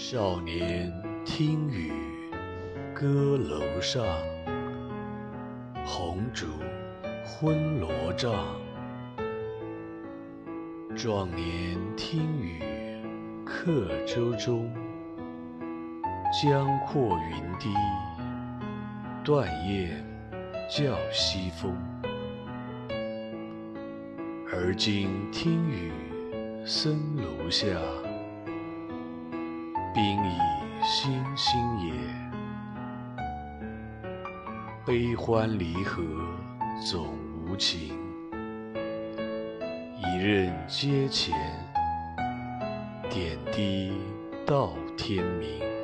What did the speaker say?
少年听雨歌楼上，红烛昏罗帐。壮年听雨客舟中，江阔云低，断雁叫西风。而今听雨僧庐下。冰已星星也，悲欢离合总无情。一任阶前，点滴到天明。